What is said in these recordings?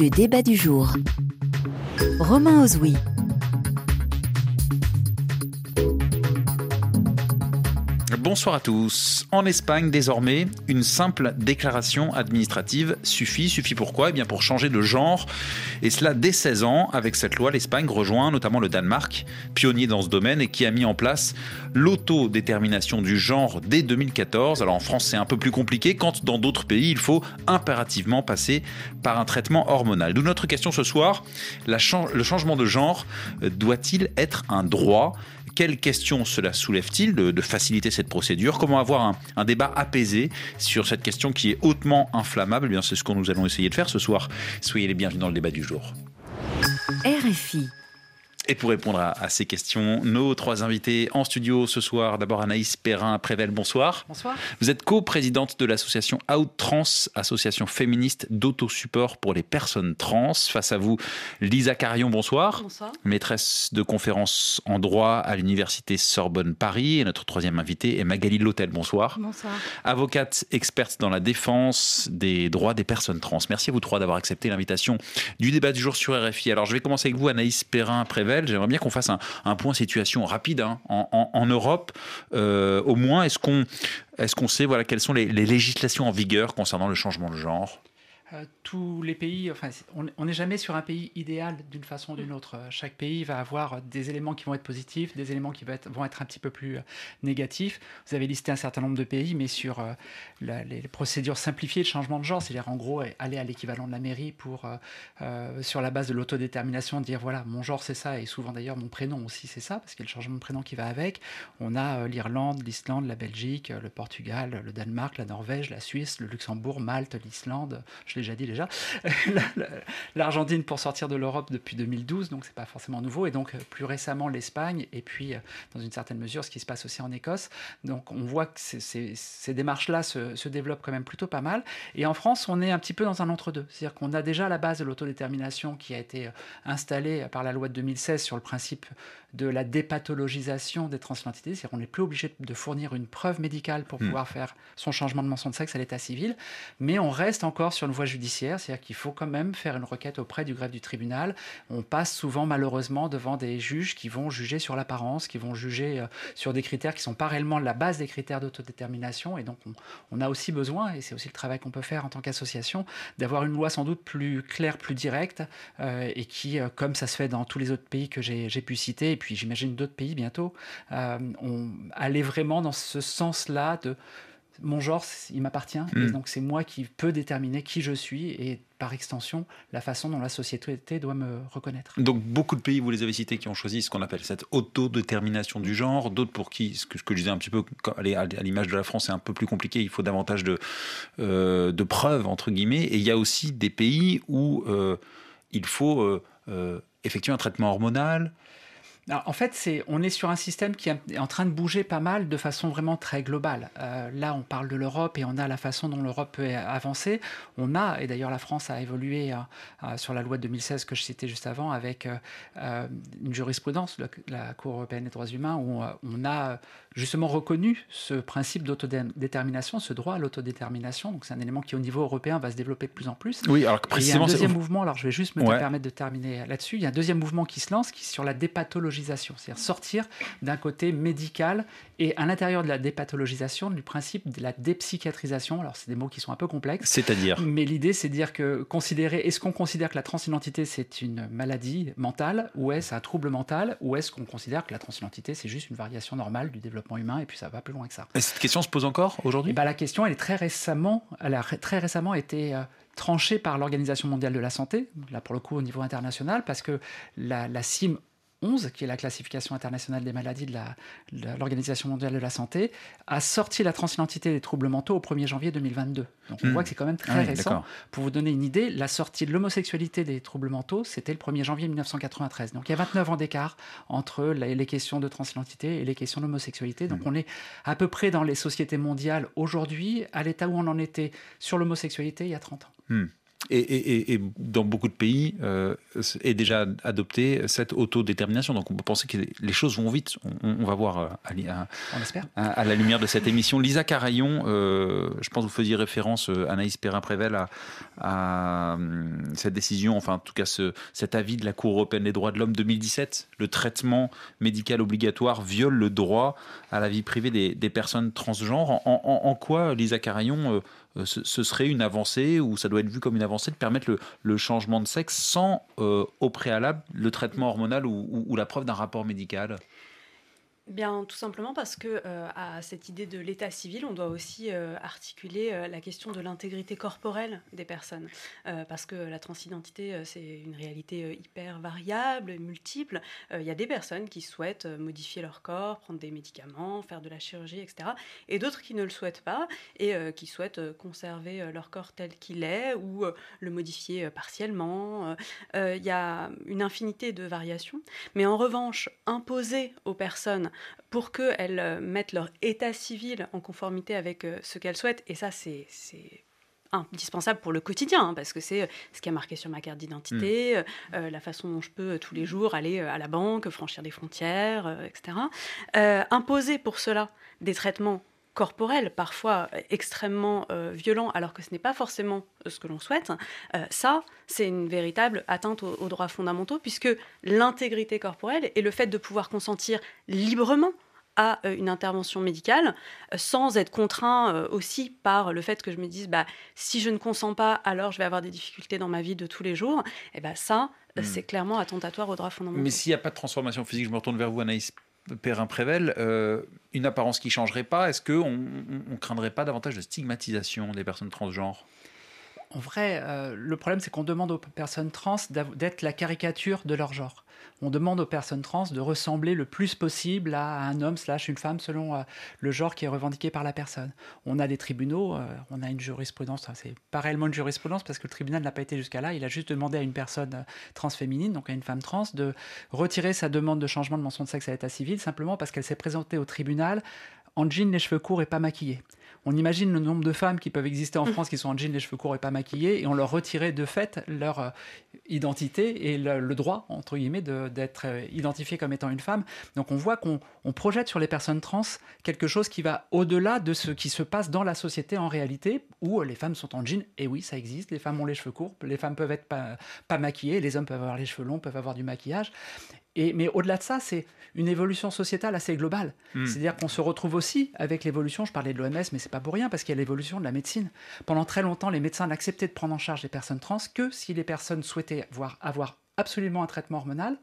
Le débat du jour. Romain Ozoui. Bonsoir à tous. En Espagne, désormais, une simple déclaration administrative suffit. Suffit pourquoi? Eh bien pour changer de genre. Et cela dès 16 ans. Avec cette loi, l'Espagne rejoint notamment le Danemark, pionnier dans ce domaine et qui a mis en place l'autodétermination du genre dès 2014. Alors en France, c'est un peu plus compliqué quand dans d'autres pays, il faut impérativement passer par un traitement hormonal. D'où notre question ce soir. le changement de genre euh, doit-il être un droit? Quelles questions cela soulève-t-il de, faciliter cette procédure? Comment avoir un, débat apaisé sur cette question qui est hautement inflammable? Eh bien, C'est ce que nous allons essayer de faire ce soir. Soyez les bienvenus dans le débat du jour. RFI. Et pour répondre à, ces questions, nos trois invités en studio ce soir. D'abord Anaïs Perrin-Prével, bonsoir. Bonsoir. Vous êtes co-présidente de l'association Outtrans, association féministe d'autosupport pour les personnes trans. Face à vous, Lisa Carion, bonsoir. Bonsoir. Maîtresse de conférences en droit à l'université Sorbonne Paris. Et notre troisième invité est Magali Lotel, bonsoir. Bonsoir. Avocate experte dans la défense des droits des personnes trans. Merci à vous trois d'avoir accepté l'invitation du débat du jour sur RFI. Alors je vais commencer avec vous, Anaïs Perrin-Prével. J'aimerais bien qu'on fasse un, point situation rapide hein, en, Europe. Euh, au moins, est-ce qu'on sait voilà, quelles sont les législations en vigueur concernant le changement de genre? Euh, tous les pays, enfin, on n'est jamais sur un pays idéal d'une façon ou d'une autre. Euh, chaque pays va avoir des éléments qui vont être positifs, des éléments qui vont être, vont être un petit peu plus euh, négatifs. Vous avez listé un certain nombre de pays, mais sur les procédures simplifiées de changement de genre, c'est-à-dire en gros aller à l'équivalent de la mairie pour, sur la base de l'autodétermination, dire voilà, mon genre c'est ça, et souvent d'ailleurs mon prénom aussi c'est ça, parce qu'il y a le changement de prénom qui va avec. On a l'Irlande, l'Islande, la Belgique, le Portugal, le Danemark, la Norvège, la Suisse, le Luxembourg, Malte, l'Islande, déjà dit déjà, l'Argentine pour sortir de l'Europe depuis 2012, donc c'est pas forcément nouveau, et donc euh, plus récemment l'Espagne, et puis euh, dans une certaine mesure ce qui se passe aussi en Écosse. Donc on voit que ces, démarches-là se, développent quand même plutôt pas mal. Et en France, on est un petit peu dans un entre-deux, c'est-à-dire qu'on a déjà la base de l'autodétermination qui a été euh, installée par la loi de 2016 sur le principe de la dépathologisation des transidentités, c'est-à-dire qu'on n'est plus obligé de fournir une preuve médicale pour hmm. pouvoir faire son changement de mention de sexe à l'état civil, mais on reste encore sur une voie judiciaire, c'est-à-dire qu'il faut quand même faire une requête auprès du greffe du tribunal. On passe souvent malheureusement devant des juges qui vont juger sur l'apparence, qui vont juger euh, sur des critères qui sont pas réellement la base des critères d'autodétermination, et donc on, a aussi besoin, et c'est aussi le travail qu'on peut faire en tant qu'association, d'avoir une loi sans doute plus claire, plus directe, euh, et qui, euh, comme ça se fait dans tous les autres pays que j'ai pu citer, puis j'imagine d'autres pays bientôt, on allait vraiment dans ce sens-là de mon genre, il m'appartient, et hmm. donc c'est moi qui peux déterminer qui je suis. Et par extension la façon dont la société doit me reconnaître. Donc beaucoup de pays, vous les avez cités, qui ont choisi ce qu'on appelle cette autodétermination du genre, d'autres pour qui, ce que, je disais un petit peu à l'image de la France, c'est un peu plus compliqué, il faut davantage de, euh, de preuves, entre guillemets, et il y a aussi des pays où euh, il faut effectuer un traitement hormonal, en fait, on est sur un système qui est en train de bouger pas mal de façon vraiment très globale. Euh, là, on parle de l'Europe et on a la façon dont l'Europe peut avancer. On a, et d'ailleurs la France a évolué euh, euh, sur la loi de 2016 que je citais juste avant, avec une jurisprudence, la, la Cour européenne des droits humains, où on a justement reconnu ce principe d'autodétermination, ce droit à l'autodétermination. Donc c'est un élément qui au niveau européen va se développer de plus en plus. Oui, alors précisément, il y a un deuxième mouvement, alors je vais juste me permettre de terminer là-dessus, il y a un deuxième mouvement qui se lance qui est sur la dépathologisation, c'est-à-dire sortir d'un côté médical et à l'intérieur de la dépathologisation du principe de la dépsychiatrisation. Alors c'est des mots qui sont un peu complexes. C'est-à-dire Mais l'idée c'est de dire que considérer, est-ce qu'on considère que la transidentité c'est une maladie mentale ou est-ce un trouble mental ou est-ce qu'on considère que la transidentité c'est juste une variation normale du développement humain, et puis ça va plus loin que ça. Et cette question se pose encore aujourd'hui? Eh ben, La question, elle est très récemment, elle a très récemment été euh, tranchée par l'Organisation mondiale de la santé, là pour le coup au niveau international, parce que la, la CIM 11, qui est la classification internationale des maladies de l'Organisation mondiale de la santé, a sorti la transidentité des troubles mentaux au 1er janvier 2022. Donc on hmm. voit que c'est quand même très ah récent. Pour vous donner une idée, la sortie de l'homosexualité des troubles mentaux, c'était le 1er janvier 1993. Donc il y a 29 ans d'écart entre les questions de transidentité et les questions d'homosexualité. Donc hmm. on est à peu près dans les sociétés mondiales aujourd'hui à l'état où on en était sur l'homosexualité il y a 30 ans. Hmm. Et, dans beaucoup de pays euh, est déjà adopté cette autodétermination. Donc on peut penser que les choses vont vite. On, va voir euh, à, à, la lumière de cette émission. Lisa Carayon, euh, je pense que vous faisiez référence, Anaïs Perrin-Prével, à, à, cette décision, enfin en tout cas ce, cet avis de la Cour européenne des droits de l'homme 2017. Le traitement médical obligatoire viole le droit à la vie privée des, personnes transgenres. En, en quoi, Lisa Carayon, euh, ce, serait une avancée ou ça doit être vu comme une avancée de permettre le, changement de sexe sans euh, au préalable le traitement hormonal ou la preuve d'un rapport médical? Bien, tout simplement parce que euh, à cette idée de l'état civil, on doit aussi euh, articuler euh, la question de l'intégrité corporelle des personnes, parce que la transidentité c'est une réalité hyper variable, multiple. Il y a des personnes qui souhaitent modifier leur corps, prendre des médicaments, faire de la chirurgie, etc., et d'autres qui ne le souhaitent pas et qui souhaitent conserver leur corps tel qu'il est ou le modifier partiellement. Il y a une infinité de variations, mais en revanche, imposer aux personnes pour qu'elles euh, mettent leur état civil en conformité avec euh, ce qu'elles souhaitent. Et ça, c'est indispensable pour le quotidien, hein, parce que c'est euh, ce qui a marqué sur ma carte d'identité, mm. la façon dont je peux tous les jours aller à la banque, franchir des frontières, etc. imposer pour cela des traitements corporel, parfois extrêmement euh, violent, alors que ce n'est pas forcément ce que l'on souhaite, euh, ça, c'est une véritable atteinte aux, droits fondamentaux, puisque l'intégrité corporelle et le fait de pouvoir consentir librement à euh, une intervention médicale, sans être contraint aussi par le fait que je me dise, bah, si je ne consens pas, alors je vais avoir des difficultés dans ma vie de tous les jours, et ben ça, hmm. c'est clairement attentatoire aux droits fondamentaux. Mais s'il n'y a pas de transformation physique, je me retourne vers vous, Anaïs Perrin-Prével, euh, une apparence qui changerait pas, est-ce qu'on ne craindrait pas davantage de stigmatisation des personnes transgenres? En vrai, euh, le problème, c'est qu'on demande aux personnes trans d'être la caricature de leur genre. On demande aux personnes trans de ressembler le plus possible à un homme slash une femme selon euh, le genre qui est revendiqué par la personne. On a des tribunaux, euh, on a une jurisprudence, c'est pas réellement une jurisprudence parce que le tribunal n'a pas été jusqu'à là, il a juste demandé à une personne transféminine, donc à une femme trans, de retirer sa demande de changement de mention de sexe à l'état civil simplement parce qu'elle s'est présentée au tribunal en jean, les cheveux courts et pas maquillée on imagine le nombre de femmes qui peuvent exister en mm. France qui sont en jean, les cheveux courts et pas maquillées, et on leur retirait de fait leur euh, identité et le, droit, entre guillemets, d'être euh, identifié comme étant une femme. Donc on voit qu'on projette sur les personnes trans quelque chose qui va au-delà de ce qui se passe dans la société en réalité, où les femmes sont en jean, et oui, ça existe, les femmes ont les cheveux courts, les femmes peuvent être pas, pas maquillées, les hommes peuvent avoir les cheveux longs, peuvent avoir du maquillage mais au-delà de ça, c'est une évolution sociétale assez globale. Hmm. C'est-à-dire qu'on se retrouve aussi avec l'évolution, je parlais de l'OMS, mais c'est pas pour rien, parce qu'il y a l'évolution de la médecine. Pendant très longtemps, les médecins n'acceptaient de prendre en charge les personnes trans que si les personnes souhaitaient avoir, avoir absolument un traitement hormonal,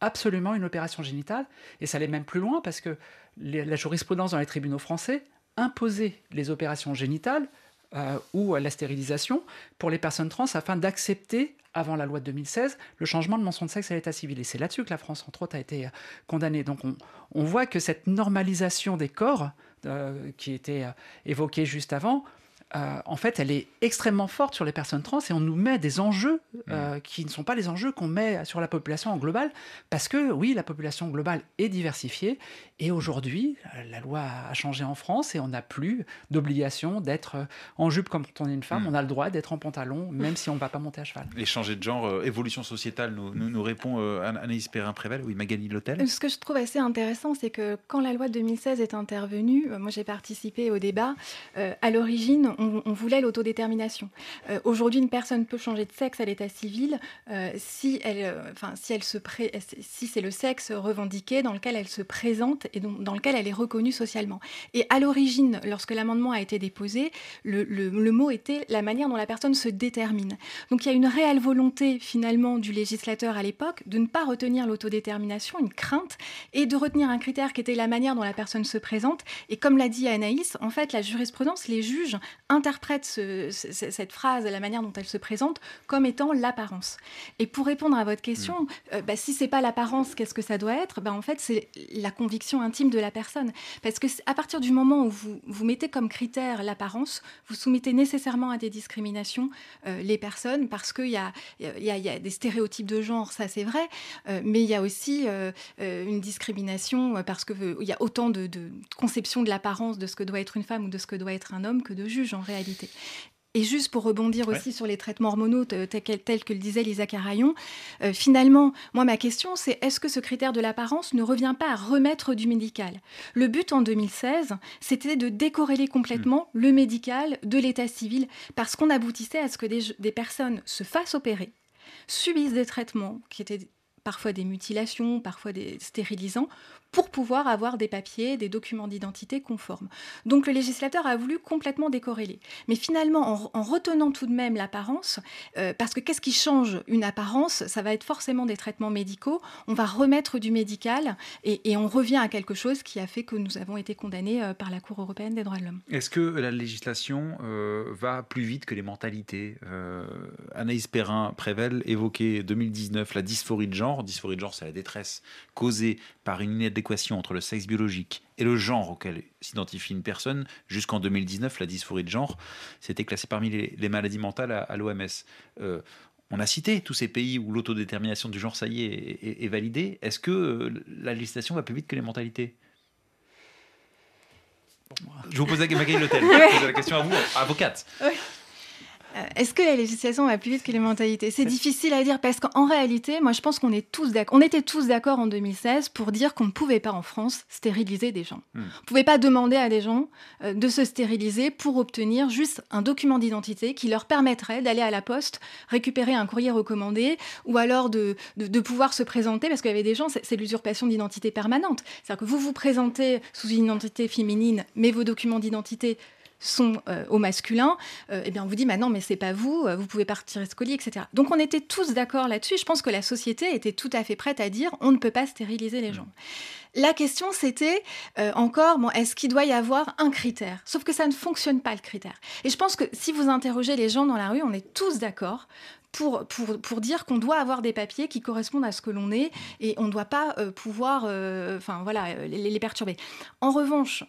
absolument une opération génitale, et ça allait même plus loin, parce que la jurisprudence dans les tribunaux français imposait les opérations génitales euh, ou la stérilisation pour les personnes trans afin d'accepter avant la loi de 2016, le changement de mention de sexe à l'état civil. Et c'est là-dessus que la France, entre autres, a été euh, condamnée. Donc on, voit que cette normalisation des corps, euh, qui était euh, évoquée juste avant, euh, en fait, elle est extrêmement forte sur les personnes trans et on nous met des enjeux euh, mm. qui ne sont pas les enjeux qu'on met sur la population en global, parce que oui, la population globale est diversifiée et aujourd'hui, euh, la loi a changé en France et on n'a plus d'obligation d'être en jupe comme quand on est une femme, mm. on a le droit d'être en pantalon, même si on ne va pas monter à cheval. Et changer de genre, évolution sociétale, nous, nous, répond Anaïs Perrin-Prével, oui, Magali Lotel. Ce que je trouve assez intéressant, c'est que quand la loi de 2016 est intervenue, moi j'ai participé au débat, à l'origine, on, voulait l'autodétermination. Euh, aujourd'hui, une personne peut changer de sexe à l'état civil euh, si, elle, euh, enfin, si, elle se si c'est le sexe revendiqué dans lequel elle se présente et dans lequel elle est reconnue socialement. Et à l'origine, lorsque l'amendement a été déposé, le, le, mot était la manière dont la personne se détermine. Donc il y a une réelle volonté finalement du législateur à l'époque de ne pas retenir l'autodétermination, une crainte, et de retenir un critère qui était la manière dont la personne se présente. Et comme l'a dit Anaïs, en fait, la jurisprudence, les juges interprète cette phrase, la manière dont elle se présente, comme étant l'apparence. Et pour répondre à votre question, mm. euh, bah, si c'est pas l'apparence, qu'est-ce que ça doit être? Bah, En fait, c'est la conviction intime de la personne. Parce que à partir du moment où vous, vous mettez comme critère l'apparence, vous soumettez nécessairement à des discriminations euh, les personnes, parce qu'il y a, y, y a, des stéréotypes de genre, ça c'est vrai, euh, mais il y a aussi une discrimination parce qu'il il y a autant de, de conceptions de l'apparence de ce que doit être une femme ou de ce que doit être un homme que de juges en réalité. Et juste pour rebondir aussi sur les traitements hormonaux tels que, le disait Lisa Carayon, euh, finalement, moi ma question c'est est-ce que ce critère de l'apparence ne revient pas à remettre du médical? Le but en 2016, c'était de décorréler complètement mm. le médical de l'état civil parce qu'on aboutissait à ce que des personnes se fassent opérer, subissent des traitements qui étaient parfois des mutilations, parfois des stérilisants, pour pouvoir avoir des papiers, des documents d'identité conformes. Donc le législateur a voulu complètement décorréler. Mais finalement, en, retenant tout de même l'apparence, euh, parce que qu'est-ce qui change une apparence? Ça va être forcément des traitements médicaux. On va remettre du médical et, on revient à quelque chose qui a fait que nous avons été condamnés euh, par la Cour européenne des droits de l'homme. Est-ce que la législation euh, va plus vite que les mentalités? Anaïs Perrin-Prével évoquait 2019 la dysphorie de genre. Dysphorie de genre, c'est la détresse causée par une inadéquation entre le sexe biologique et le genre auquel s'identifie une personne. Jusqu'en 2019, la dysphorie de genre, c'était classé parmi les, maladies mentales à, l'OMS. Euh, on a cité tous ces pays où l'autodétermination du genre, ça y est, est, validée. Est-ce que euh, la législation va plus vite que les mentalités? Je vous pose la, question à vous, avocate. Est-ce que la législation va plus vite que les mentalités? C'est difficile à dire parce qu'en réalité, moi je pense qu'on est tous d'accord. On était tous d'accord en 2016 pour dire qu'on ne pouvait pas en France stériliser des gens. Hmm. On ne pouvait pas demander à des gens euh, de se stériliser pour obtenir juste un document d'identité qui leur permettrait d'aller à la poste récupérer un courrier recommandé ou alors de, de, pouvoir se présenter parce qu'il y avait des gens, c'est l'usurpation d'identité permanente. C'est-à-dire que vous vous présentez sous une identité féminine, mais vos documents d'identité sont euh, au masculin, euh, eh bien on vous dit maintenant mais c'est pas vous, euh, vous pouvez partir escolier, etc. Donc on était tous d'accord là-dessus. Je pense que la société était tout à fait prête à dire on ne peut pas stériliser les gens. La question c'était encore bon, est-ce qu'il doit y avoir un critère? Sauf que ça ne fonctionne pas le critère. Et je pense que si vous interrogez les gens dans la rue, on est tous d'accord pour, pour, pour, dire qu'on doit avoir des papiers qui correspondent à ce que l'on est et on ne doit pas pouvoir enfin, voilà, les, les, perturber. En revanche,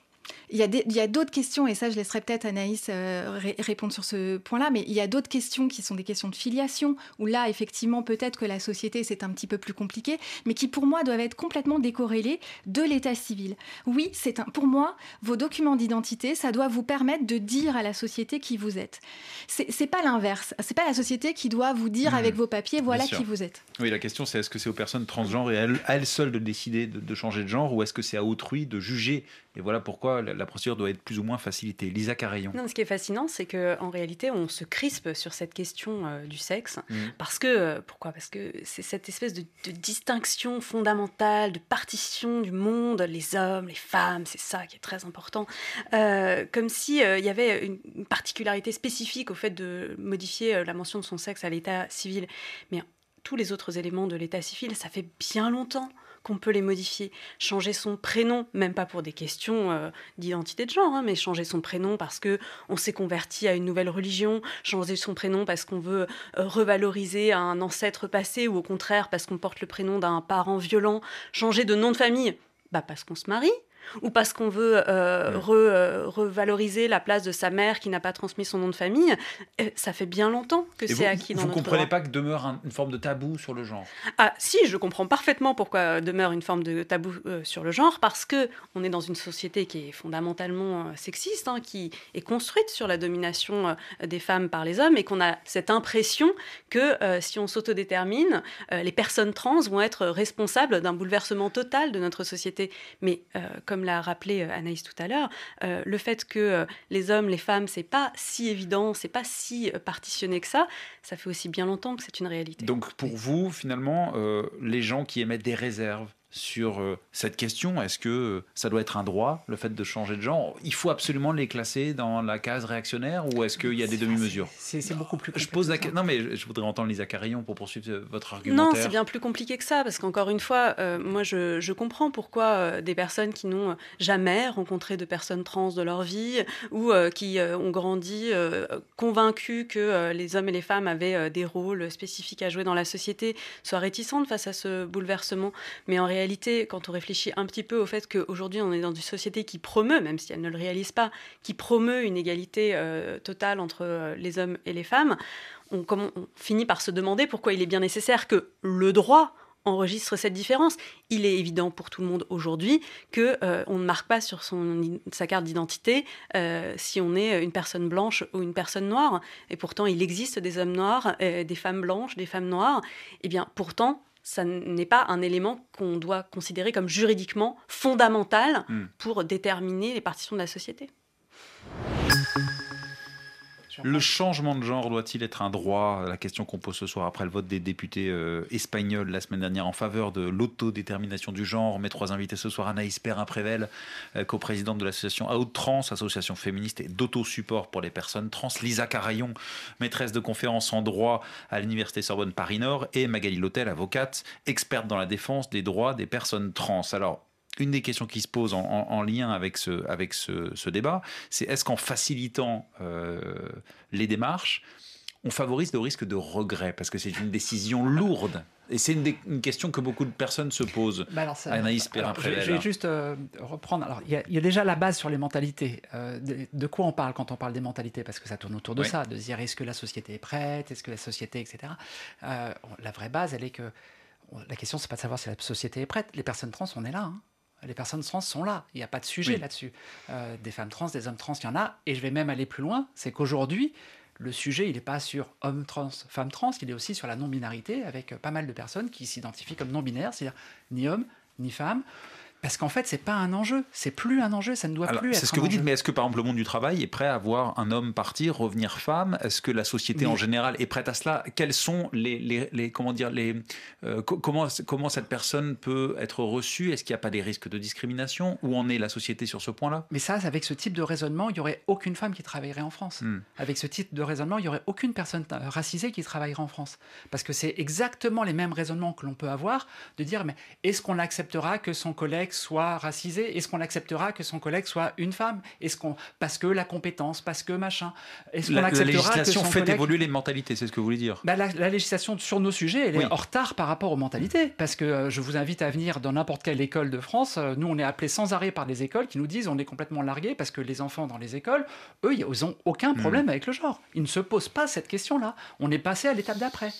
il y a d'autres questions, et ça je laisserai peut-être Anaïs euh, répondre sur ce point-là, mais il y a d'autres questions qui sont des questions de filiation, où là effectivement peut-être que la société c'est un petit peu plus compliqué, mais qui pour moi doivent être complètement décorrélées de l'état civil. Oui, c'est un, pour moi, vos documents d'identité, ça doit vous permettre de dire à la société qui vous êtes. C'est pas l'inverse, c'est pas la société qui doit vous dire mmh. avec vos papiers voilà qui vous êtes. Oui, la question c'est est-ce que c'est aux personnes transgenres et à elles, seules de décider de changer de genre, ou est-ce que c'est à autrui de juger et voilà pourquoi la, procédure doit être plus ou moins facilitée. Lisa Carayon. Non, ce qui est fascinant, c'est qu'en réalité, on se crispe sur cette question euh, du sexe. Mmh. Parce que, euh, pourquoi? Parce que c'est cette espèce de, distinction fondamentale, de partition du monde, les hommes, les femmes, c'est ça qui est très important. Euh, comme s'il il y avait une, une, particularité spécifique au fait de modifier la mention de son sexe à l'état civil. Mais tous les autres éléments de l'état civil, ça fait bien longtemps qu'on peut les modifier. Changer son prénom, même pas pour des questions euh, d'identité de genre, hein, mais changer son prénom parce que on s'est converti à une nouvelle religion, changer son prénom parce qu'on veut euh, revaloriser un ancêtre passé ou au contraire parce qu'on porte le prénom d'un parent violent, changer de nom de famille, bah parce qu'on se marie, ou parce qu'on veut euh, euh, revaloriser la place de sa mère qui n'a pas transmis son nom de famille, euh, ça fait bien longtemps que c'est acquis dans Vous ne comprenez pas que demeure une forme de tabou sur le genre? Ah si, je comprends parfaitement pourquoi demeure une forme de tabou sur le genre, parce que on est dans une société qui est fondamentalement sexiste, hein, qui est construite sur la domination des femmes par les hommes, et qu'on a cette impression que si on s'autodétermine, les personnes trans vont être responsables d'un bouleversement total de notre société. Mais comme l'a rappelé euh, Anaïs tout à l'heure, euh, le fait que euh, les hommes, les femmes, c'est pas si évident, c'est pas si partitionné que ça, ça fait aussi bien longtemps que c'est une réalité. Donc pour vous, finalement, les gens qui émettent des réserves sur euh, cette question. Est-ce que euh, ça doit être un droit, le fait de changer de genre? Il faut absolument les classer dans la case réactionnaire ou est-ce qu'il y a des demi-mesures? C'est beaucoup plus Je pose la... Non, mais je voudrais entendre Lisa Carillon pour poursuivre euh, votre argumentaire. Non, c'est bien plus compliqué que ça, parce qu'encore une fois, moi, je, comprends pourquoi des personnes qui n'ont jamais rencontré de personnes trans de leur vie ou qui ont grandi convaincues que les hommes et les femmes avaient des rôles spécifiques à jouer dans la société soient réticentes face à ce bouleversement. Mais en réalité, quand on réfléchit un petit peu au fait qu'aujourd'hui on est dans une société qui promeut, même si elle ne le réalise pas, qui promeut une égalité euh, totale entre euh, les hommes et les femmes, on, finit par se demander pourquoi il est bien nécessaire que le droit enregistre cette différence. Il est évident pour tout le monde aujourd'hui que on ne marque pas sur sa carte d'identité si on est une personne blanche ou une personne noire. Et pourtant, il existe des hommes noirs, des femmes blanches, des femmes noires. Et eh bien, pourtant, ça n'est pas un élément qu'on doit considérer comme juridiquement fondamental hmm. pour déterminer les partitions de la société. Le changement de genre doit-il être un droit La question qu'on pose ce soir après le vote des députés euh, espagnols la semaine dernière en faveur de l'autodétermination du genre? Mes trois invités ce soir, Anaïs Perrin-Prével, euh, coprésidente de l'association Out Trans, association féministe et d'autosupport pour les personnes trans. Lisa Carayon, maîtresse de conférences en droit à l'Université Sorbonne Paris-Nord. Et Magali Lotel, avocate, experte dans la défense des droits des personnes trans. Alors, une des questions qui se pose en, lien avec ce, avec ce, débat, c'est est-ce qu'en facilitant euh, les démarches, on favorise le risque de regret Parce que c'est une décision lourde. Et c'est une, question que beaucoup de personnes se posent. Bah alors Anaïs Je, vais juste euh, reprendre. Alors, il y, a déjà la base sur les mentalités. Euh, de, quoi on parle quand on parle des mentalités? Parce que ça tourne autour de ça, de dire est-ce que la société est prête, est-ce que la société, etc. la vraie base, elle est que la question, c'est pas de savoir si la société est prête. Les personnes trans, on est là. Hein les personnes trans sont là. Il n'y a pas de sujet là-dessus. Euh, des femmes trans, des hommes trans, il y en a. Et je vais même aller plus loin, c'est qu'aujourd'hui, le sujet, il n'est pas sur hommes trans, femmes trans, il est aussi sur la non-binarité, avec pas mal de personnes qui s'identifient comme non-binaires, c'est-à-dire ni homme, ni femme. Parce qu'en fait, c'est pas un enjeu, c'est plus un enjeu, ça ne doit plus être. C'est ce que vous dites, mais est-ce que par exemple le monde du travail est prêt à voir un homme partir, revenir femme? Est-ce que la société en général est prête à cela? Quels sont les, les, comment dire les euh, comment comment cette personne peut être reçue? Est-ce qu'il n'y a pas des risques de discrimination? Où en est la société sur ce point-là? Mais ça, avec ce type de raisonnement, il y aurait aucune femme qui travaillerait en France. Hmm. Avec ce type de raisonnement, il y aurait aucune personne racisée qui travaillerait en France, parce que c'est exactement les mêmes raisonnements que l'on peut avoir de dire mais est-ce qu'on acceptera que son collègue soit racisé Est-ce qu'on acceptera que son collègue soit une femme? Est-ce qu'on parce que la compétence, parce que machin Est-ce qu'on acceptera la législation fait évoluer les mentalités C'est ce que vous voulez dire? Bah, la, législation sur nos sujets, elle est en retard par rapport aux mentalités. Parce que euh, je vous invite à venir dans n'importe quelle école de France. Euh, nous, on est appelés sans arrêt par des écoles qui nous disent on est complètement largués parce que les enfants dans les écoles, eux, ils n'ont aucun hmm. problème avec le genre. Ils ne se posent pas cette question-là. On est passé à l'étape d'après.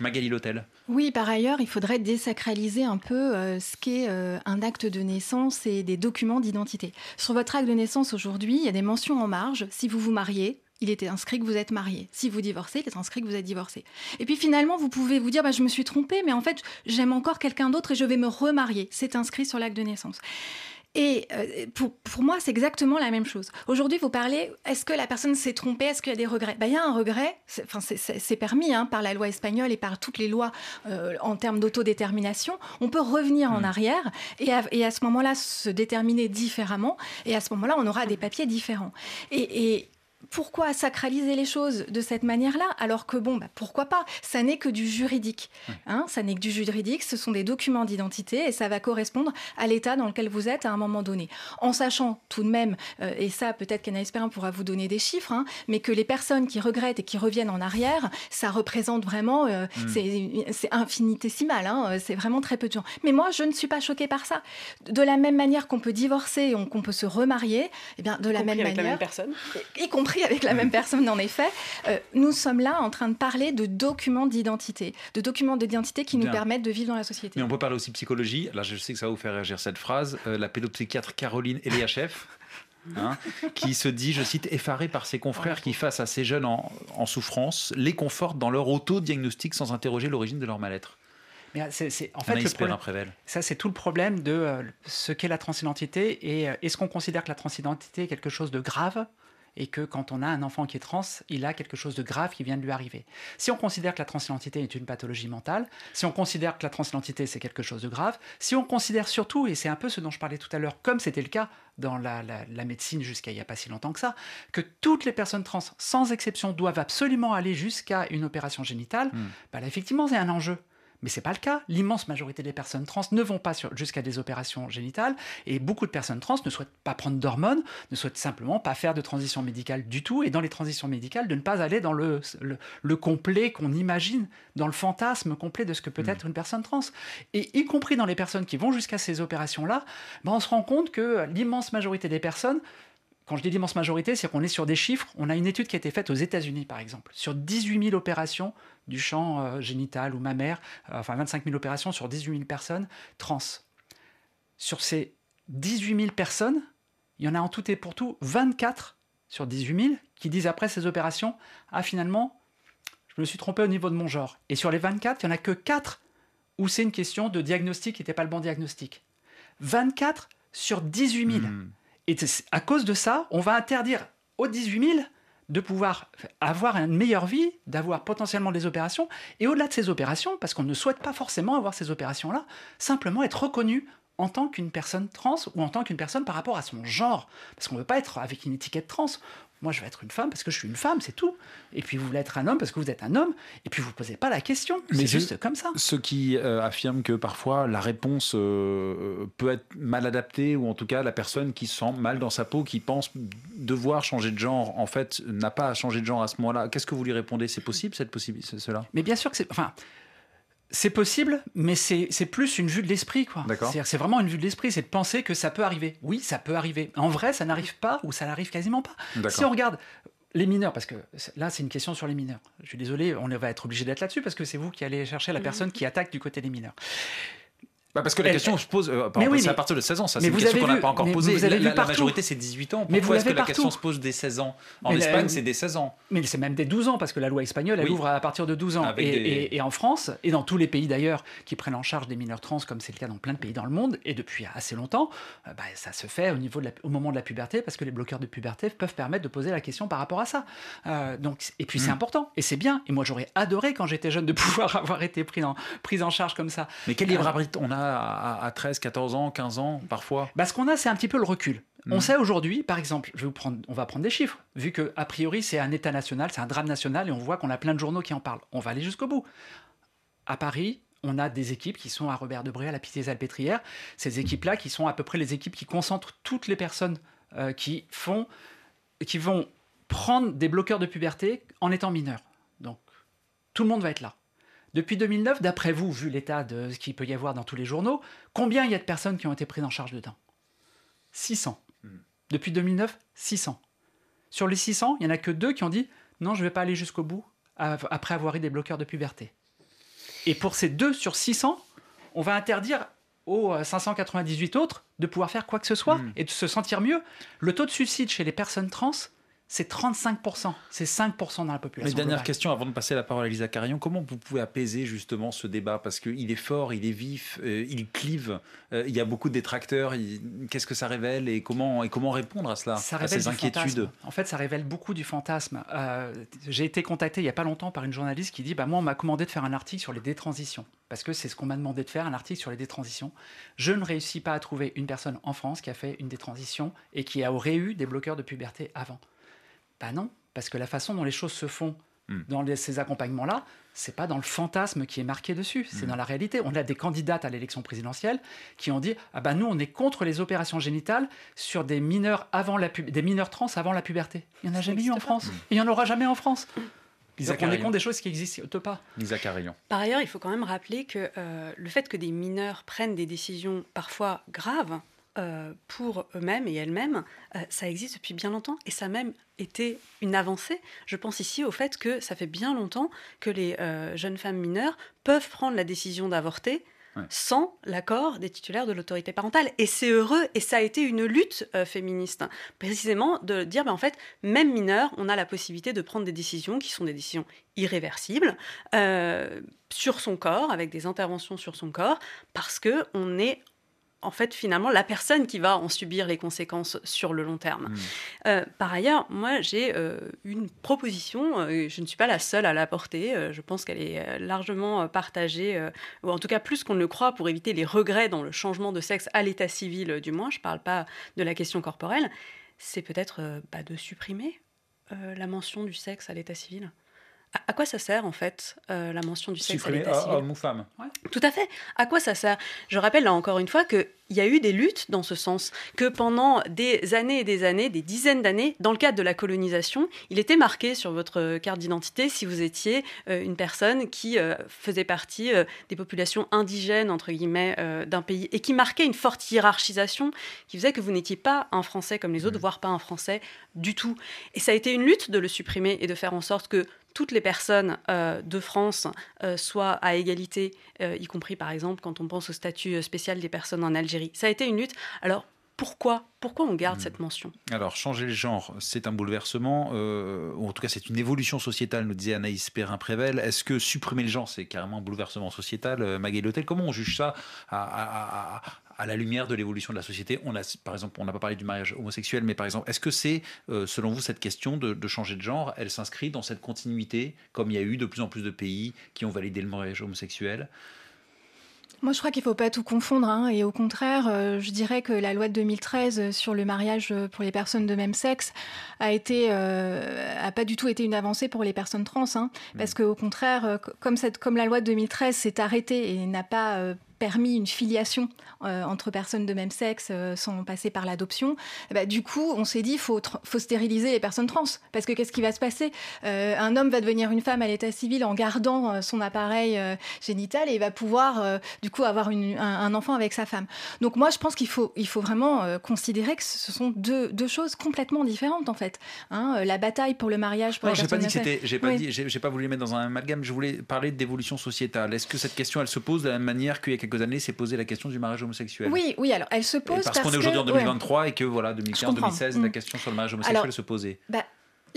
Magali Lotel. Oui, par ailleurs, il faudrait désacraliser un peu euh, ce qu'est euh, un acte de naissance et des documents d'identité. Sur votre acte de naissance aujourd'hui, il y a des mentions en marge. Si vous vous mariez, il était inscrit que vous êtes marié. Si vous divorcez, il est inscrit que vous êtes divorcé. Et puis finalement, vous pouvez vous dire, bah, je me suis trompé, mais en fait, j'aime encore quelqu'un d'autre et je vais me remarier. C'est inscrit sur l'acte de naissance. Et euh, pour, pour, moi, c'est exactement la même chose. Aujourd'hui, vous parlez, est-ce que la personne s'est trompée? Est-ce qu'il y a des regrets? Ben, Il y a un regret, c'est permis hein, par la loi espagnole et par toutes les lois euh, en termes d'autodétermination. On peut revenir en mmh. arrière et à, et à ce moment-là se déterminer différemment. Et à ce moment-là, on aura des papiers différents. Et, et, pourquoi sacraliser les choses de cette manière-là alors que bon, bah, pourquoi pas? Ça n'est que du juridique. Hein ça n'est que du juridique, ce sont des documents d'identité et ça va correspondre à l'état dans lequel vous êtes à un moment donné. En sachant tout de même, euh, et ça peut-être qu'Anaïs Perrin pourra vous donner des chiffres, hein, mais que les personnes qui regrettent et qui reviennent en arrière, ça représente vraiment, euh, hmm. c'est infinitésimal, hein, c'est vraiment très peu de gens. Mais moi, je ne suis pas choquée par ça. De la même manière qu'on peut divorcer, qu'on peut se remarier, et eh bien de la même manière, la même personne, y compris avec la même personne, en effet. Euh, nous sommes là en train de parler de documents d'identité, de documents d'identité qui nous permettent de vivre dans la société. Mais on peut parler aussi psychologie. Là, je sais que ça va vous faire réagir cette phrase. Euh, la pédopsychiatre Caroline Eliachef. Hein, qui se dit, je cite, effaré par ses confrères qui, face à ces jeunes en, en souffrance, les confortent dans leur auto-diagnostic sans interroger l'origine de leur mal-être. Mais c'est, en fait, le problème, ça, c'est tout le problème de euh, ce qu'est la transidentité. Et est-ce qu'on considère que la transidentité est quelque chose de grave? Et que quand on a un enfant qui est trans, il a quelque chose de grave qui vient de lui arriver. Si on considère que la transidentité est une pathologie mentale, si on considère que la transidentité c'est quelque chose de grave, si on considère surtout, et c'est un peu ce dont je parlais tout à l'heure, comme c'était le cas dans la, médecine jusqu'à il n'y a pas si longtemps que ça, que toutes les personnes trans, sans exception, doivent absolument aller jusqu'à une opération génitale, bah là, effectivement c'est un enjeu. Mais ce n'est pas le cas. L'immense majorité des personnes trans ne vont pas jusqu'à des opérations génitales et beaucoup de personnes trans ne souhaitent pas prendre d'hormones, ne souhaitent simplement pas faire de transition médicale du tout et dans les transitions médicales de ne pas aller dans le, le, complet qu'on imagine, dans le fantasme complet de ce que peut mm. être une personne trans. Et y compris dans les personnes qui vont jusqu'à ces opérations-là, ben on se rend compte que l'immense majorité des personnes quand je dis l'immense majorité, c'est qu'on est sur des chiffres. On a une étude qui a été faite aux États-Unis, par exemple, sur 18 000 opérations du champ euh, génital ou mammaire, euh, enfin 25 000 opérations sur 18 000 personnes trans. Sur ces 18 000 personnes, il y en a en tout et pour tout 24 sur 18 000 qui disent après ces opérations Ah, finalement, je me suis trompé au niveau de mon genre. Et sur les 24, il n'y en a que 4 où c'est une question de diagnostic qui n'était pas le bon diagnostic. 24 sur 18 000. Hmm. Et à cause de ça, on va interdire aux 18 000 de pouvoir avoir une meilleure vie, d'avoir potentiellement des opérations, et au-delà de ces opérations, parce qu'on ne souhaite pas forcément avoir ces opérations-là, simplement être reconnu en tant qu'une personne trans ou en tant qu'une personne par rapport à son genre. Parce qu'on ne veut pas être avec une étiquette trans. Moi, je veux être une femme parce que je suis une femme, c'est tout. Et puis, vous voulez être un homme parce que vous êtes un homme. Et puis, vous ne posez pas la question. C'est juste comme ça. Ceux qui euh, affirment que parfois la réponse euh, peut être mal adaptée, ou en tout cas, la personne qui se sent mal dans sa peau, qui pense devoir changer de genre, en fait, n'a pas à changer de genre à ce moment-là. Qu'est-ce que vous lui répondez? C'est possible, cette possibilité, cela? Mais bien sûr que c'est. Enfin, c'est possible, mais c'est plus une vue de l'esprit, quoi. C'est vraiment une vue de l'esprit, c'est de penser que ça peut arriver. Oui, ça peut arriver. En vrai, ça n'arrive pas ou ça n'arrive quasiment pas. Si on regarde les mineurs, parce que là, c'est une question sur les mineurs. Je suis désolé, on va être obligé d'être là-dessus parce que c'est vous qui allez chercher la mhm. personne qui attaque du côté des mineurs. Bah parce que la question se pose, euh, c'est à partir de 16 ans, ça c'est une question qu'on n'a pas encore posée. La, la, majorité c'est 18 ans. Pourquoi est-ce que la question se pose dès 16 ans En Espagne c'est dès 16 ans. Mais c'est même dès 12 ans parce que la loi espagnole elle ouvre à partir de 12 ans. Et, en France et dans tous les pays d'ailleurs qui prennent en charge des mineurs trans comme c'est le cas dans plein de pays dans le monde et depuis assez longtemps, euh, bah, ça se fait au, niveau de au moment de la puberté parce que les bloqueurs de puberté peuvent permettre de poser la question par rapport à ça. Euh, donc, et puis c'est hmm. important et c'est bien. Et moi j'aurais adoré quand j'étais jeune de pouvoir avoir été pris en, pris en charge comme ça. Mais quel libre arbitre on a à, à 13, 14 ans, 15 ans, parfois bah, Ce qu'on a, c'est un petit peu le recul. On hmm. sait aujourd'hui, par exemple, je vais vous prendre, on va prendre des chiffres, vu que a priori c'est un État national, c'est un drame national, et on voit qu'on a plein de journaux qui en parlent. On va aller jusqu'au bout. À Paris, on a des équipes qui sont à Robert Debré, à la Pitié-Salpêtrière. Ces équipes-là, qui sont à peu près les équipes qui concentrent toutes les personnes euh, qui font, qui vont prendre des bloqueurs de puberté en étant mineurs. Donc, tout le monde va être là. Depuis 2009, d'après vous, vu l'état de ce qu'il peut y avoir dans tous les journaux, combien il y a de personnes qui ont été prises en charge dedans 600. Hmm. Depuis 2009, 600. Sur les 600, il n'y en a que deux qui ont dit non, je ne vais pas aller jusqu'au bout après avoir eu des bloqueurs de puberté. Et pour ces deux sur 600, on va interdire aux 598 autres de pouvoir faire quoi que ce soit hmm. et de se sentir mieux. Le taux de suicide chez les personnes trans c'est 35%, c'est 5% dans la population. Une dernière question avant de passer la parole à Lisa Carillon. Comment vous pouvez apaiser justement ce débat? Parce qu'il est fort, il est vif, euh, il clive, euh, il y a beaucoup de détracteurs. Qu'est-ce que ça révèle et comment, et comment répondre à cela ça À ces inquiétudes? En fait, ça révèle beaucoup du fantasme. Euh, j'ai été contacté il n'y a pas longtemps par une journaliste qui dit bah, Moi, on m'a commandé de faire un article sur les détransitions. Parce que c'est ce qu'on m'a demandé de faire, un article sur les détransitions. Je ne réussis pas à trouver une personne en France qui a fait une détransition et qui aurait eu des bloqueurs de puberté avant. Ben non, parce que la façon dont les choses se font hmm. dans ces accompagnements-là, c'est pas dans le fantasme qui est marqué dessus, c'est hmm. dans la réalité. On a des candidates à l'élection présidentielle qui ont dit ah ben nous on est contre les opérations génitales sur des mineurs avant la des mineurs trans avant la puberté. Il n'y en a jamais eu en France, il n'y en aura jamais en France. Donc on est contre des choses qui n'existent pas. Par ailleurs, il faut quand même rappeler que euh, le fait que des mineurs prennent des décisions parfois graves, euh, pour eux-mêmes et elles-mêmes, euh, ça existe depuis bien longtemps et ça a même été une avancée. Je pense ici au fait que ça fait bien longtemps que les euh, jeunes femmes mineures peuvent prendre la décision d'avorter sans l'accord des titulaires de l'autorité parentale. Et c'est heureux, et ça a été une lutte féministe, précisément de dire, ben, en fait, même mineur, on a la possibilité de prendre des décisions qui sont des décisions irréversibles sur son corps, avec des interventions sur son corps, parce que on est en fait, finalement, la personne qui va en subir les conséquences sur le long terme. Hmm. Euh, par ailleurs, moi, j'ai euh, une proposition, euh, je ne suis pas la seule à la porter, je pense qu'elle est largement partagée, ou en tout cas plus qu'on ne le croit, pour éviter les regrets dans le changement de sexe à l'état civil, du moins, je ne parle pas de la question corporelle, c'est peut-être bah, de supprimer la mention du sexe à l'état civil? À, quoi ça sert en fait la mention du sexe civil homme ou femme. Tout à fait. À quoi ça sert? Je rappelle là encore une fois que il y a eu des luttes dans ce sens, que pendant des années et des années, des dizaines d'années, dans le cadre de la colonisation, il était marqué sur votre carte d'identité si vous étiez euh, une personne qui euh, faisait partie euh, des populations indigènes, entre guillemets, d'un pays, et qui marquait une forte hiérarchisation qui faisait que vous n'étiez pas un Français comme les autres, mmh. voire pas un Français du tout. Et ça a été une lutte de le supprimer et de faire en sorte que toutes les personnes de France soient à égalité, y compris par exemple quand on pense au statut spécial des personnes en Algérie ça a été une lutte. Alors, pourquoi Pourquoi on garde hmm. cette mention? Alors, changer le genre, c'est un bouleversement, euh, ou en tout cas, c'est une évolution sociétale, nous disait Anaïs Perrin-Prével. Est-ce que supprimer le genre, c'est carrément un bouleversement sociétal euh, Magali comment on juge ça à, la lumière de l'évolution de la société on a, Par exemple, on n'a pas parlé du mariage homosexuel, mais par exemple, est-ce que c'est, euh, selon vous, cette question de, de, changer de genre, elle s'inscrit dans cette continuité, comme il y a eu de plus en plus de pays qui ont validé le mariage homosexuel? Moi, je crois qu'il ne faut pas tout confondre. Hein, et au contraire, euh, je dirais que la loi de 2013 sur le mariage pour les personnes de même sexe a été, euh, a pas du tout été une avancée pour les personnes trans. Hein, mmh. Parce qu'au contraire, comme, cette, comme la loi de 2013 s'est arrêtée et n'a pas permis une filiation euh, entre personnes de même sexe euh, sans passer par l'adoption, bah, du coup, on s'est dit faut, faut stériliser les personnes trans. Parce que qu'est-ce qui va se passer? Euh, Un homme va devenir une femme à l'état civil en gardant son appareil génital et il va pouvoir, du coup, avoir un, enfant avec sa femme. Donc, moi, je pense qu'il faut, il faut vraiment considérer que ce sont deux, deux, choses complètement différentes, en fait. Hein, la bataille pour le mariage pour non, personnes pas dit que J'ai pas, j'ai pas voulu mettre dans un amalgame, je voulais parler d'évolution sociétale. Est-ce que cette question, elle se pose de la même manière qu'il y a quelques années s'est posé la question du mariage homosexuel. Oui, oui, alors elle se pose parce, qu'on est aujourd'hui en 2023 et que voilà, 2015, 2016, la mm. question sur le mariage homosexuel se posait. Bah,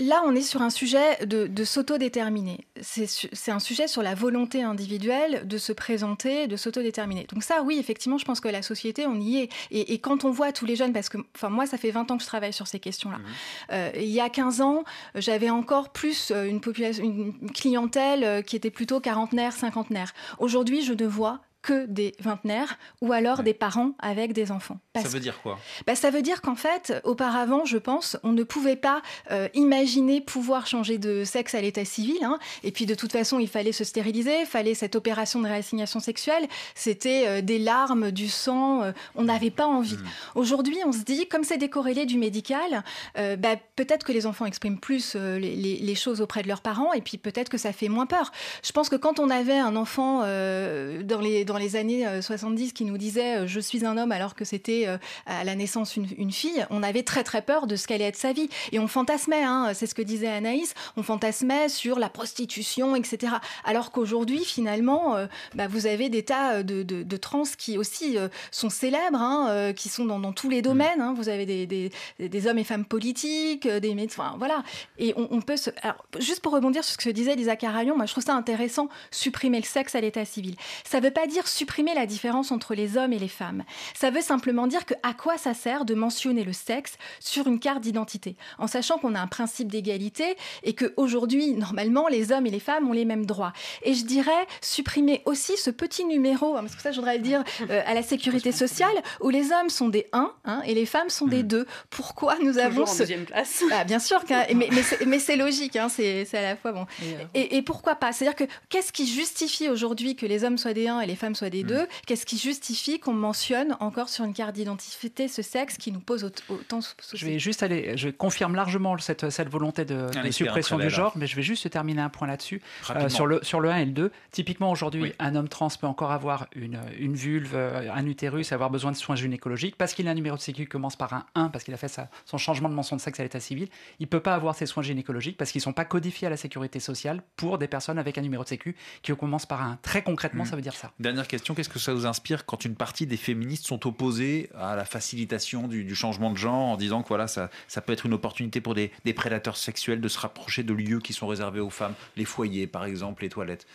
Là, on est sur un sujet de, de s'autodéterminer. C'est un sujet sur la volonté individuelle de se présenter, de s'autodéterminer. Donc ça, oui, effectivement, je pense que la société, on y est. Et, quand on voit tous les jeunes, parce que enfin, moi, ça fait 20 ans que je travaille sur ces questions-là. Mhm. Euh, il y a 15 ans, j'avais encore plus euh, une, population, une clientèle euh, qui était plutôt quarantenaire, cinquantenaire. Aujourd'hui, je ne vois que des vingtenaires ou alors des parents avec des enfants. ça veut dire quoi? Bah, Ça veut dire qu'en fait, auparavant, je pense, on ne pouvait pas euh, imaginer pouvoir changer de sexe à l'état civil. Hein. Et puis de toute façon, il fallait se stériliser, il fallait cette opération de réassignation sexuelle. C'était euh, des larmes, du sang, euh, on n'avait pas envie. Hmm. Aujourd'hui, on se dit, comme c'est décorrélé du médical, bah, peut-être que les enfants expriment plus les, les, choses auprès de leurs parents et puis peut-être que ça fait moins peur. Je pense que quand on avait un enfant dans les dans les années 70 euh, qui nous disait euh, je suis un homme alors que c'était euh, à la naissance une, fille, on avait très très peur de ce qu'allait être sa vie. Et on fantasmait, hein, c'est ce que disait Anaïs, on fantasmait sur la prostitution, etc. Alors qu'aujourd'hui, finalement, bah, vous avez des tas de, trans qui aussi sont célèbres, hein, qui sont dans, tous les domaines. Hein. Vous avez des, hommes et femmes politiques, des médecins, voilà. Et on, peut se... Alors, juste pour rebondir sur ce que disait Lisa Caralion, moi je trouve ça intéressant, supprimer le sexe à l'état civil. Ça ne veut pas dire supprimer la différence entre les hommes et les femmes. Ça veut simplement dire que à quoi ça sert de mentionner le sexe sur une carte d'identité, en sachant qu'on a un principe d'égalité et que aujourd'hui, normalement, les hommes et les femmes ont les mêmes droits. Et je dirais supprimer aussi ce petit numéro, hein, parce que ça, je voudrais le dire, euh, à la sécurité sociale, où les hommes sont des 1 hein, et les femmes sont des 2. Mmh. Pourquoi nous avons ce... deuxième place ah, Bien sûr, mais, mais c'est logique, hein, c'est à la fois bon. Et, euh, et pourquoi pas? C'est-à-dire que qu'est-ce qui justifie aujourd'hui que les hommes soient des 1 et les femmes soit des mm. deux. Qu'est-ce qui justifie qu'on mentionne encore sur une carte d'identité ce sexe qui nous pose autant de soucis Je vais juste aller, je confirme largement cette, cette volonté de, suppression du genre, mais je vais juste terminer un point là-dessus. Euh, sur, le, sur le 1 et le 2, typiquement aujourd'hui, un homme trans peut encore avoir une, une vulve, euh, un utérus, avoir besoin de soins gynécologiques parce qu'il a un numéro de sécu qui commence par un 1, parce qu'il a fait son changement de mention de sexe à l'état civil. Il ne peut pas avoir ses soins gynécologiques parce qu'ils ne sont pas codifiés à la sécurité sociale pour des personnes avec un numéro de sécu qui commence par un. Très concrètement, mm. ça veut dire ça. Dernière question, qu'est-ce que ça vous inspire quand une partie des féministes sont opposées à la facilitation du, changement de genre en disant que voilà, ça, ça peut être une opportunité pour des, des prédateurs sexuels de se rapprocher de lieux qui sont réservés aux femmes, les foyers par exemple, les toilettes?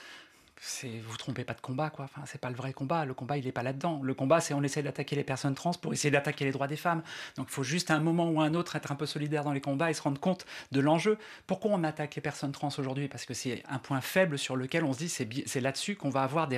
C'est vous trompez pas de combat quoi. Enfin, c'est pas le vrai combat. Le combat il est pas là-dedans. Le combat c'est on essaie d'attaquer les personnes trans pour essayer d'attaquer les droits des femmes. Donc il faut juste à un moment ou un autre être un peu solidaire dans les combats et se rendre compte de l'enjeu. Pourquoi on attaque les personnes trans aujourd'hui? Parce que c'est un point faible sur lequel on se dit c'est c'est là-dessus qu'on va avoir des,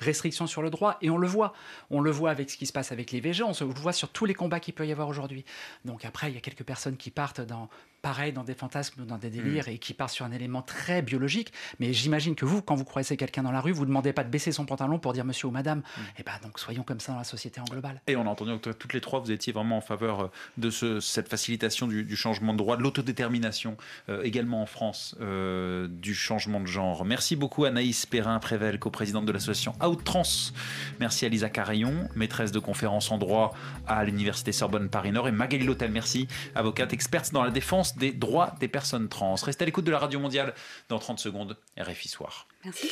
restrictions sur le droit et on le voit. On le voit avec ce qui se passe avec les VG. On se le voit sur tous les combats qu'il peut y avoir aujourd'hui. Donc après il y a quelques personnes qui partent dans pareil dans des fantasmes, dans des délires, et qui part sur un élément très biologique. Mais j'imagine que vous, quand vous croisez quelqu'un dans la rue, vous ne demandez pas de baisser son pantalon pour dire monsieur ou madame. Et eh ben donc soyons comme ça dans la société en global. Et on a entendu que toutes les trois, vous étiez vraiment en faveur euh, de ce, cette facilitation du, changement de droit, de l'autodétermination, euh, également en France, euh, du changement de genre. Merci beaucoup Anaïs Perrin-Prével, co-présidente de l'association Outtrans. Merci à Lisa Carillon, maîtresse de conférence en droit à l'Université Sorbonne Paris-Nord. Et Magali Lotel, merci, avocate experte dans la des droits des personnes trans. Restez à l'écoute de la Radio Mondiale dans 30 secondes, RFI Soir. Merci.